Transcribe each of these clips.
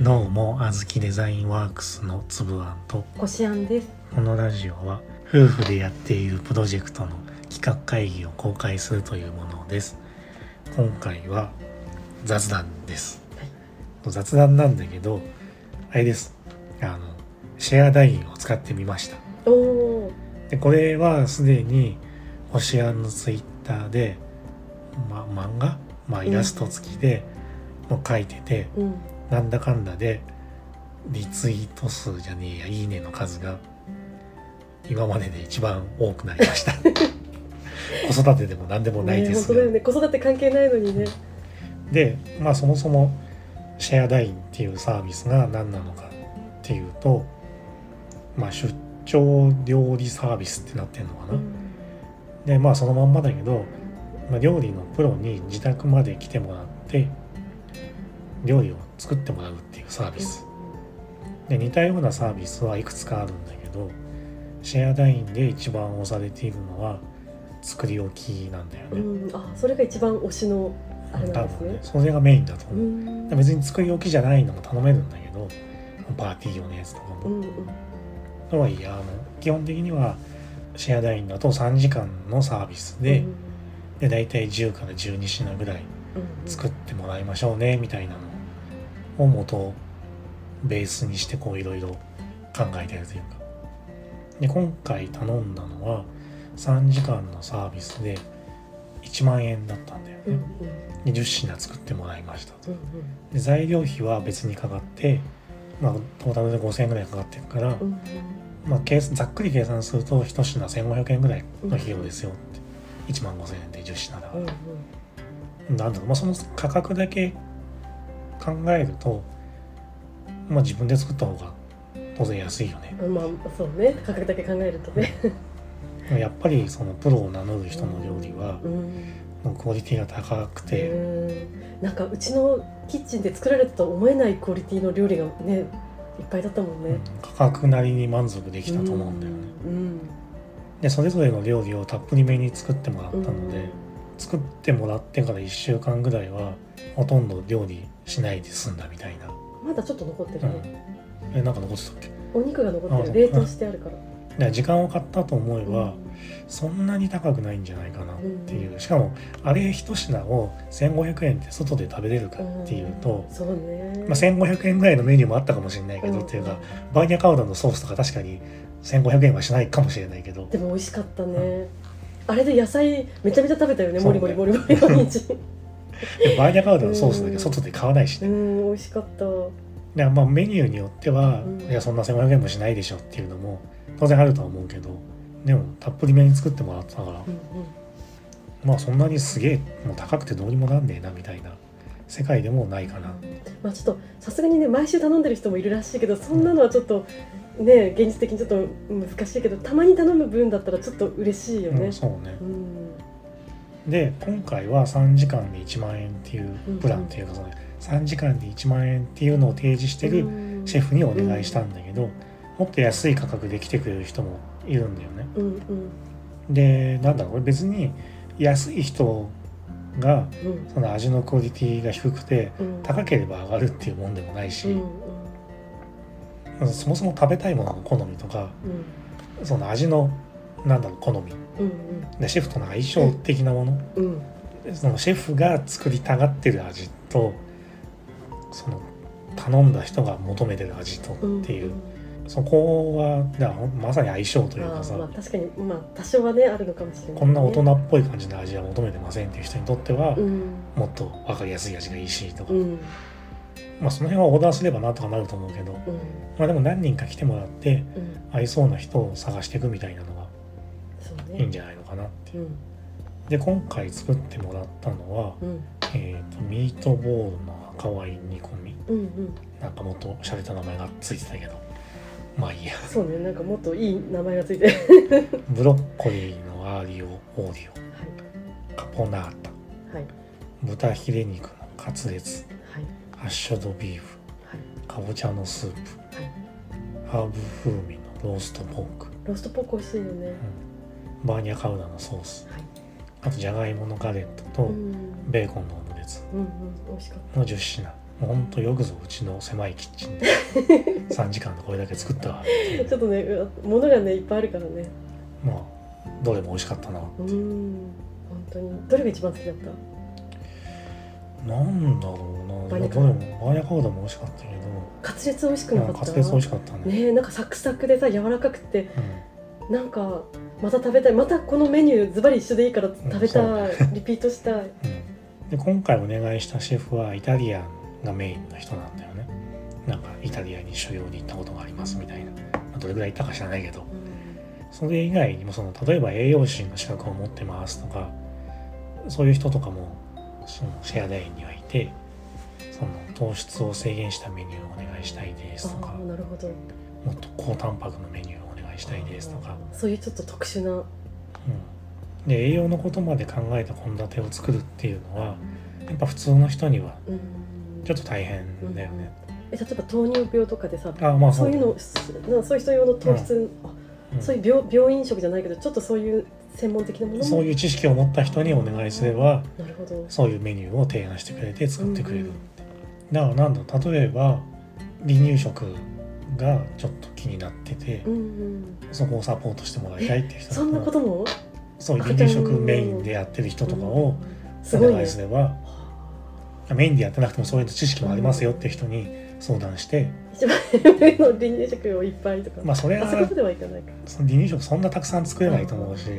どうも、あずきデザインワークスのつぶあんと、こしあんです。このラジオは夫婦でやっているプロジェクトの企画会議を公開するというものです。今回は雑談です。雑談なんだけど、あれです。あの、シェアダインを使ってみました。で、これはすでに、こしあんのツイッターで、ま、漫画？まあ、イラスト付きで、もう書いてて、ー、うん、なんだかんだでリツイート数じゃねえやいいねの数が今までで一番多くなりました 子育てでも何でもないねですが、本当だよね。子育て関係ないのにね。でまあそもそもシェアダインっていうサービスが何なのかっていうとまあ出張料理サービスってなってんのかな、うん、でまあそのまんまだけど、まあ、料理のプロに自宅まで来てもらって料理を作ってもらうっていうサービス、で似たようなサービスはいくつかあるんだけどシェアダインで一番押されているのは作り置きなんだよね、うん、あ、それが一番推しのあれな多んですね。分ねそれがメインだとう思う、ん、別に作り置きじゃないのも頼めるんだけどパーティー用のやつとかも、うん、うん、とはいえあの基本的にはシェアダインだと3時間のサービスで、うん。で大体10から12品ぐらいうん、作ってもらいましょうねみたいなのを元をベースにしてこういろいろ考えてるというか。で今回頼んだのは3時間のサービスで1万円だったんだようん、うんね、で10品作ってもらいました。とうん、で材料費は別にかかってまあトータルで5000円ぐらいかかってるから、まあ、ざっくり計算すると1品1500円ぐらいの費用ですよって。1万5000円で10品だから。うん、なんだろう、まあ、その価格だけ考えると、まあ、自分で作った方が当然安いよね。うん、まあ、そうね。価格だけ考えるとね。やっぱりそのプロを名乗る人の料理はうん、クオリティが高くて、うん、なんかうちのキッチンで作られたとは思えないクオリティの料理がね、いっぱいだったもんね。うん価格なりに満足できたと思うんだよね。うん、でそれぞれの料理をたっぷりめに作ってもらったうん、ので、作ってもらってから1週間ぐらいはほとんど料理しないで済んだみたいな。まだちょっと残ってるね。えなんか残ってたっけ？お肉が残ってある。冷凍してあるから。で時間を買ったと思えば、うんそんなに高くないんじゃないかなっていう、しかもあれ一品を1500円で外で食べれるかっていうと、そうね。まあ、1500円ぐらいのメニューもあったかもしれないけど、うんっていうかバーニャカウダのソースとか確かに1500円はしないかもしれないけどでも美味しかったね。あれで野菜めちゃめちゃ食べたよね。そうねもりもりもりもり毎日。でバーニャカウダのソースだけ外で買わないしうね、ん、美味しかった。でまあ、メニューによっては、うんいやそんな1500円もしないでしょっていうのも当然あるとは思うけどでもたっぷりめに作ってもらったから、うんうん。まあそんなにすげえもう高くてどうにもなんねえなみたいな世界でもないかな、まあちょっとさすがにね毎週頼んでる人もいるらしいけどそんなのはちょっとね現実的にちょっと難しいけどたまに頼む分だったらちょっと嬉しいよね。うん、。そうね。うん。で今回は3時間で1万円っていうプランっていうかその3時間で1万円っていうのを提示してるシェフにお願いしたんだけど、もっと安い価格で来てくれる人もいるんだよね。うん。うん。でなんだろうこれ別に安い人がうん。その味のクオリティが低くてうん。高ければ上がるっていうもんでもないし、うんそもそも食べたいものの好みとかうん。その味のなんだろう好み。うんでシェフとの相性的なもの、そのシェフが作りたがってる味とその頼んだ人が求めてる味とうんっていう、そこはだまさに相性というかさ、まあ確かにまあ多少はねあるのかもしれない、ね、こんな大人っぽい感じの味は求めてませんっていう人にとっては、うん。もっと分かりやすい味がいいしとか、うん。まあその辺はオーダーすればなんとかなると思うけど、うん。まあでも何人か来てもらってうん。合いそうな人を探していくみたいなのがいいんじゃないのかなって。いう。うん。で今回作ってもらったのは、うん。えー、とミートボールの赤ワイン煮込み。うんうん。なんかもっと洒落た名前がついてたけどまあいいや。そうねなんかもっといい名前がついて。るブロッコリーのアーリオオーディはオ。カポナータ。いはい。豚ヒレ肉のカツレツ。はい。ハッシュドビーフ。はい。かぼちゃのスープ。はい。ハーブ風味のローストポーク。ローストポーク美味しいよね。バーニャカウダのソース。はい。あとじゃがいものガレットとうん。ベーコンのオムレツ。うんうん美味しかっの10品たもうほんとよくぞうちの狭いキッチンで 3時間でこれだけ作ったわ。ちょっとね物がねいっぱいあるからね。まあどれも美味しかったな。うん本当に。どれが一番好きだった？なんだろうな。どれもバーニャカウダも美味しかったけど。カツレツ美味しくなかった？カツレツ美味しかったね。ねえなんかサクサクでさ柔らかくてうん。なんかまた食べたい。またこのメニューズバリ一緒でいいから食べたい、リピートしたい。うん、で今回お願いしたシェフはイタリアンがメインの人なんだよね。なんかイタリアに修行に行ったことがありますみたいな、まあどれぐらい行ったか知らないけど。それ以外にもその例えば栄養士の資格を持ってますとかそういう人とかもそのシェアダインにはいてその糖質を制限したメニューをお願いしたいですとあかあなるほど。もっと高タンパクのメニューをお願いしたいですとか、そういうちょっと特殊な。うん、で栄養のことまで考えた献立を作るっていうのはやっぱ普通の人にはうんちょっと大変だよね。え例えば糖尿病とかでさあまあそういうのなそういう人用の糖質、そういう病病院食じゃないけどちょっとそういう専門的なものもそういう知識を持った人にお願いすればなるほど。そういうメニューを提案してくれて作ってくれる、うんだからなんだ例えば離乳食がちょっと気になってて、うんうん。そこをサポートしてもらいたいっていう人そんなことも？そう離乳食メインでやってる人とかをお願いすれば、メインでやってなくてもそういう知識もありますよって人に相談して、一番上の離乳食をいっぱいとか、まあそれはあそういうことではいかないか、その離乳食そんなたくさん作れないと思うし、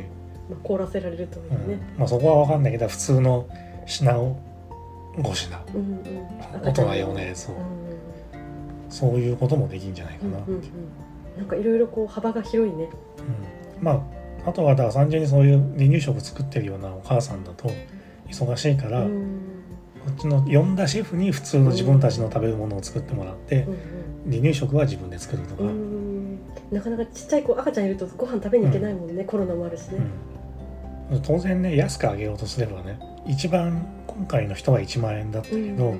まあ、凍らせられるといううん。ね、まあ、そこは分かんないけど普通の品を5品。うんうん。大人用のやつを。うんそういうこともできんじゃないかな、うんうんうん。なんかいろいろこう幅が広いね。うん。まああとはだから単純にそういう離乳食作ってるようなお母さんだと忙しいから、こうんっちの呼んだシェフに普通の自分たちの食べるものを作ってもらって、うん離乳食は自分で作るとか、なかなかちっちゃい子赤ちゃんいるとご飯食べに行けないもんね、コロナもあるしね、うん。当然ね安くあげようとすればね一番今回の人は1万円だったけど、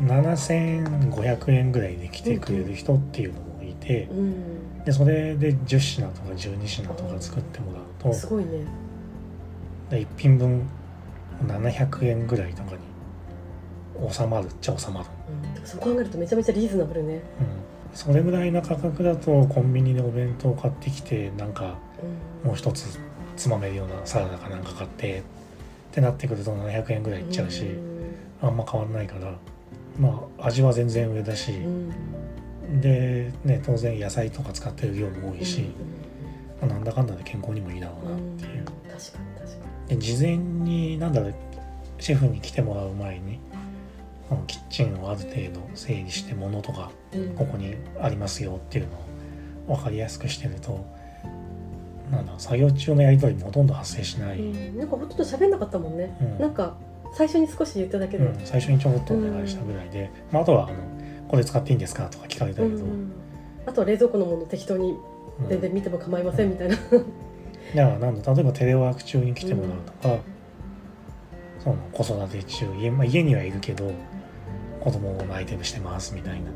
7500円ぐらいで来てくれる人っていうのもいて、うん。でそれで10品とか12品とか作ってもらうとすごいね。で1品分700円ぐらいとかに収まるっちゃ収まる、うん。そう考えるとめちゃめちゃリーズナブルね、うん、それぐらいの価格だとコンビニでお弁当買ってきてなんかうん。もう一つつまめるようなサラダかなんか買ってってなってくると700円ぐらいいっちゃうし、ん。あんま変わんないからまあ味は全然上だし、うん。でね当然野菜とか使ってる量も多いし、うん。まあなんだかんだで健康にもいいだろうなっていう。確かに確かで事前に何だろうシェフに来てもらう前にキッチンをある程度整理して物とかここにありますよっていうのを分かりやすくしてるとなんだ作業中のやり取りもほとんど発生しない、うん。なんかほとんど喋んなかったもんね、うん。なんか最初に少し言っただけで、うん。最初にちょこっとお願いしたぐらいで、まあ、あとはあの「これ使っていいんですか?」とか聞かれたけど、うんあとは冷蔵庫のもの適当にうん。全然見ても構いませんみたいな、だからなんだ例えばテレワーク中に来てもらうとか、その子育て中家,、まあ、家にはいるけど子供のアイテムしてますみたいな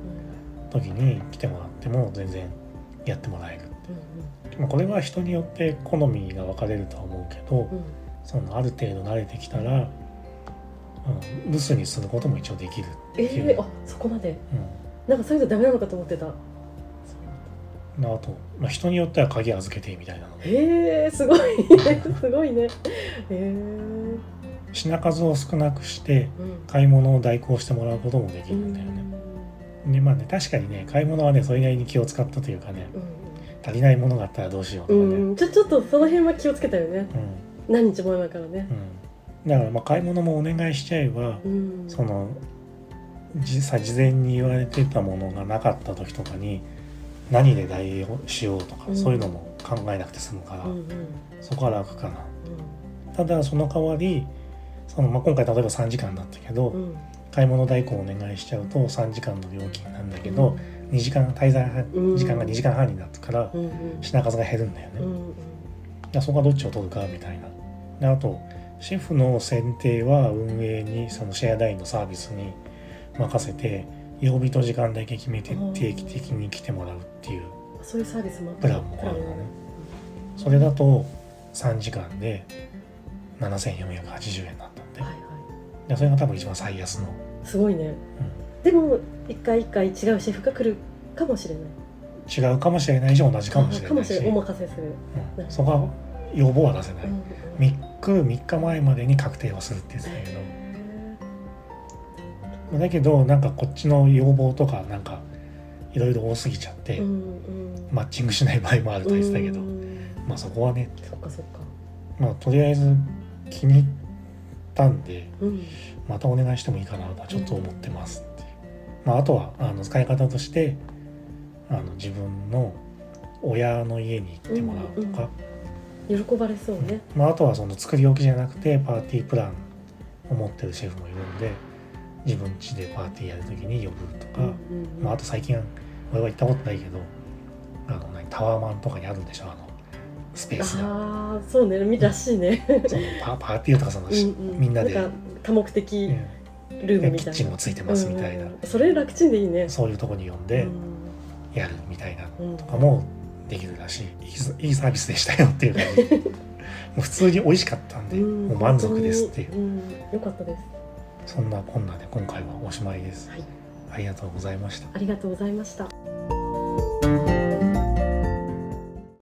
時に来てもらっても全然やってもらえる、まあ、これは人によって好みが分かれるとは思うけどそのある程度慣れてきたら、うん、留守にすることも一応できる。ってえいう、ー、あそこまで。うなんかそういうのダメなのかと思ってた。あと、まあ、人によっては鍵預けてみたいなのも。へえすごいね。すごいね。へえ品数を少なくしてうん。買い物を代行してもらうこともできうるんだよね。ん。でまあね確かにね買い物はねそれなりに気を使ったというかね足りないものがあったらどうしようとかね、うん、ちょちょっとその辺は気をつけたよね。うん。何日も前からね。うん、だからまあ買い物もお願いしちゃえば、うん。そのじさ事前に言われてたものがなかった時とかに何で代用しようとか、うん。そういうのも考えなくて済むから、そこは楽かな。うただその代わりその、まあ、今回例えば3時間だったけど、んうん。買い物代行お願いしちゃうと3時間の料金なんだけど、2時間滞在うん。時間が2時間半になったからうんうん。品数が減るんだよね、うんそこはどっちを取るかみたいな。であとシェフの選定は運営にそのシェアダインのサービスに任せて曜日と時間だけ決めてうん。定期的に来てもらうっていう。そういうサービスもあプランもあるのね。それだと3時間で7480円だったんで。はいはでそれが多分一番最安の、いすごいね。うでも一回一回違うシェフが来るかもしれない。違うかもしれないし同じかもしれないし、あかもしれない。お任せする、うん。そこは要望は出せない、うん3日3日前までに確定をするって言ってたけど、だけどなんかこっちの要望とかなんかいろいろ多すぎちゃって、うんうん。マッチングしない場合もあると言ってたけど、うん。まあそこはね、そっかそっか。まあ、とりあえず気に入ったんでうん。またお願いしてもいいかなとはちょっと思ってますっていう、まあ、あとはあの使い方としてあの自分の親の家に行ってもらうとか、喜ばれそうね。まあ、あとはその作り置きじゃなくてパーティープランを持ってるシェフもいるんで自分家でパーティーやる時に呼ぶとか、うんうんうん。まあ、あと最近俺は行ったことないけどあの何タワーマンとかにあるんでしょあのスペースが。ああそうねらしいねパパーティーとかその、うんうん。みんなで、多目的うんルームみたいな。キッチンもついてますみたいな、うんうん。それ楽ちんでいいね。そういうとこに呼んでうん。やるみたいなうん。とかもできるらしい。いいサービスでしたよっていう感じ。もう普通に美味しかったんで、うん。もう満足ですっていう。よかったです。そんなこんなで今回はおしまいです。はい。ありがとうございました。ありがとうございました